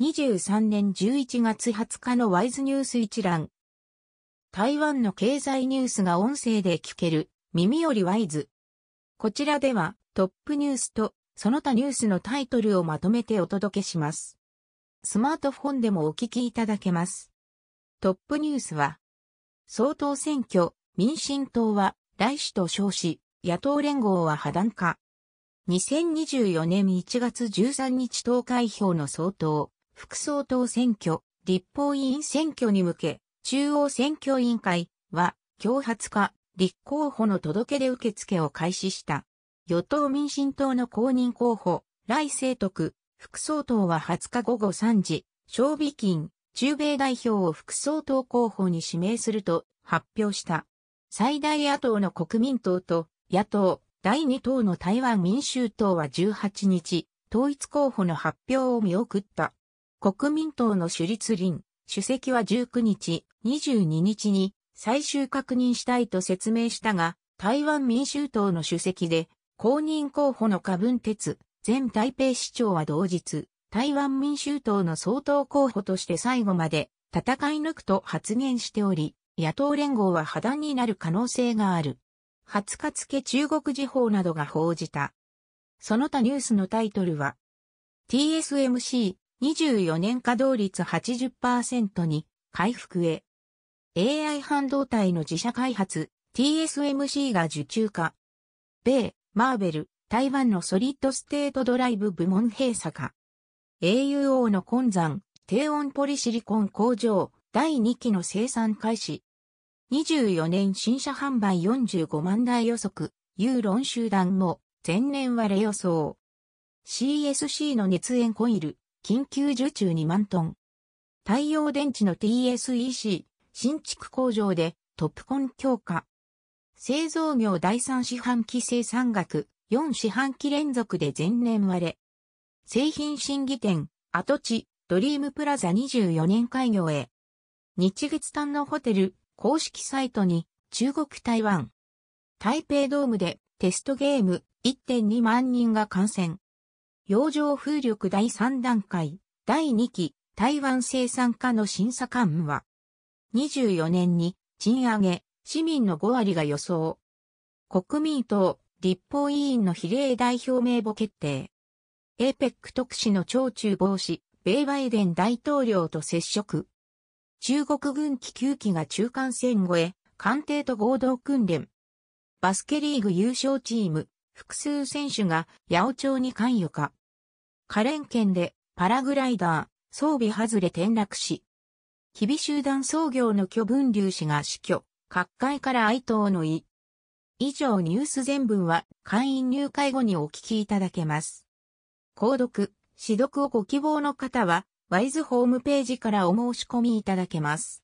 2023年11月20日のワイズニュース一覧。台湾の経済ニュースが音声で聞ける、耳よりワイズ。こちらではトップニュースとその他ニュースのタイトルをまとめてお届けします。スマートフォンでもお聞きいただけます。トップニュースは、総統選挙、民進党は来首と称し、野党連合は破談か。2024年1月13日投開票の総統、副総統選挙、立法委員選挙に向け、中央選挙委員会は、今日20日、立候補の届け出受付を開始した。与党民進党の公認候補、来清徳、副総統は20日午後3時、賞美金、中米代表を副総統候補に指名すると発表した。最大野党の国民党と野党第2党の台湾民衆党は18日、統一候補の発表を見送った。国民党の首立林、主席は19日、22日に最終確認したいと説明したが、台湾民衆党の主席で、公認候補の下文鉄、前台北市長は同日、台湾民衆党の総統候補として最後まで戦い抜くと発言しており、野党連合は破談になる可能性がある。20日付中国時報などが報じた。その他ニュースのタイトルは、TSMC 24年稼働率80%に回復へ。AI 半導体の自社開発 TSMC が受注化。米、マーベル、台湾のソリッドステートドライブ部門閉鎖化。AUO の根山、低温ポリシリコン工場第2期の生産開始。24年新車販売45万台予測、ユーロン集団も前年割れ予想。CSC の熱塩コイル、緊急受注2万トン。太陽電池の TSEC、新築工場でトップコン強化。製造業第3四半期生産額、4四半期連続で前年割れ。製品審議店、跡地、ドリームプラザ24年開業へ。日月端のホテル、公式サイトに、中国台湾。台北ドームでテストゲーム1.2万人が観戦。洋上風力第3段階、第2期、台湾生産化の審査官は、24年に賃上げ、市民の5割が予想。国民党、立法委員の比例代表名簿決定。APEC 特使の長中防止、米バイデン大統領と接触。中国軍機9機が中間線越え、艦艇と合同訓練。バスケリーグ優勝チーム、複数選手が八百長に関与か。カレン県でパラグライダー、装備外れ転落し。日々集団創業の巨文粒子が死去、各界から哀悼の意。以上ニュース全文は会員入会後にお聞きいただけます。購読、指読をご希望の方は、ワイズホームページからお申し込みいただけます。